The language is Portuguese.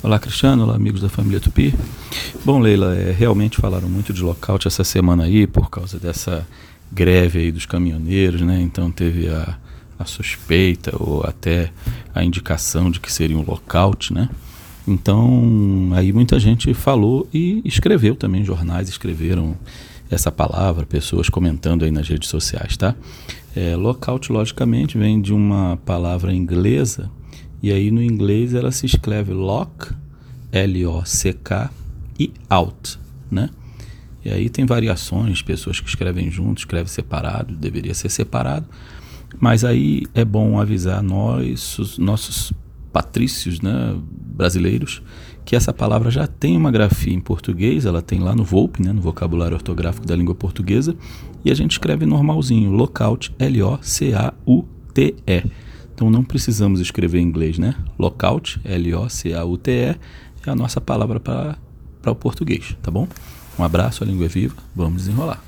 Olá, Cristiano. Olá, amigos da família Tupi. Bom, Leila, é, realmente falaram muito de lockout essa semana aí por causa dessa greve aí dos caminhoneiros, né? Então teve a, a suspeita ou até a indicação de que seria um lockout, né? Então, aí muita gente falou e escreveu também, jornais escreveram essa palavra, pessoas comentando aí nas redes sociais, tá? É, lockout, logicamente, vem de uma palavra inglesa, e aí no inglês ela se escreve lock, L-O-C-K, e out, né? E aí tem variações, pessoas que escrevem juntos, escrevem separado, deveria ser separado, mas aí é bom avisar nós, os nossos patrícios né, brasileiros, que essa palavra já tem uma grafia em português, ela tem lá no VOLP, né, no vocabulário ortográfico da língua portuguesa, e a gente escreve normalzinho, lockout, L-O-C-A-U-T-E. Então não precisamos escrever em inglês, né? Lockout, L-O-C-A-U-T-E, é a nossa palavra para o português, tá bom? Um abraço, a língua é viva, vamos desenrolar.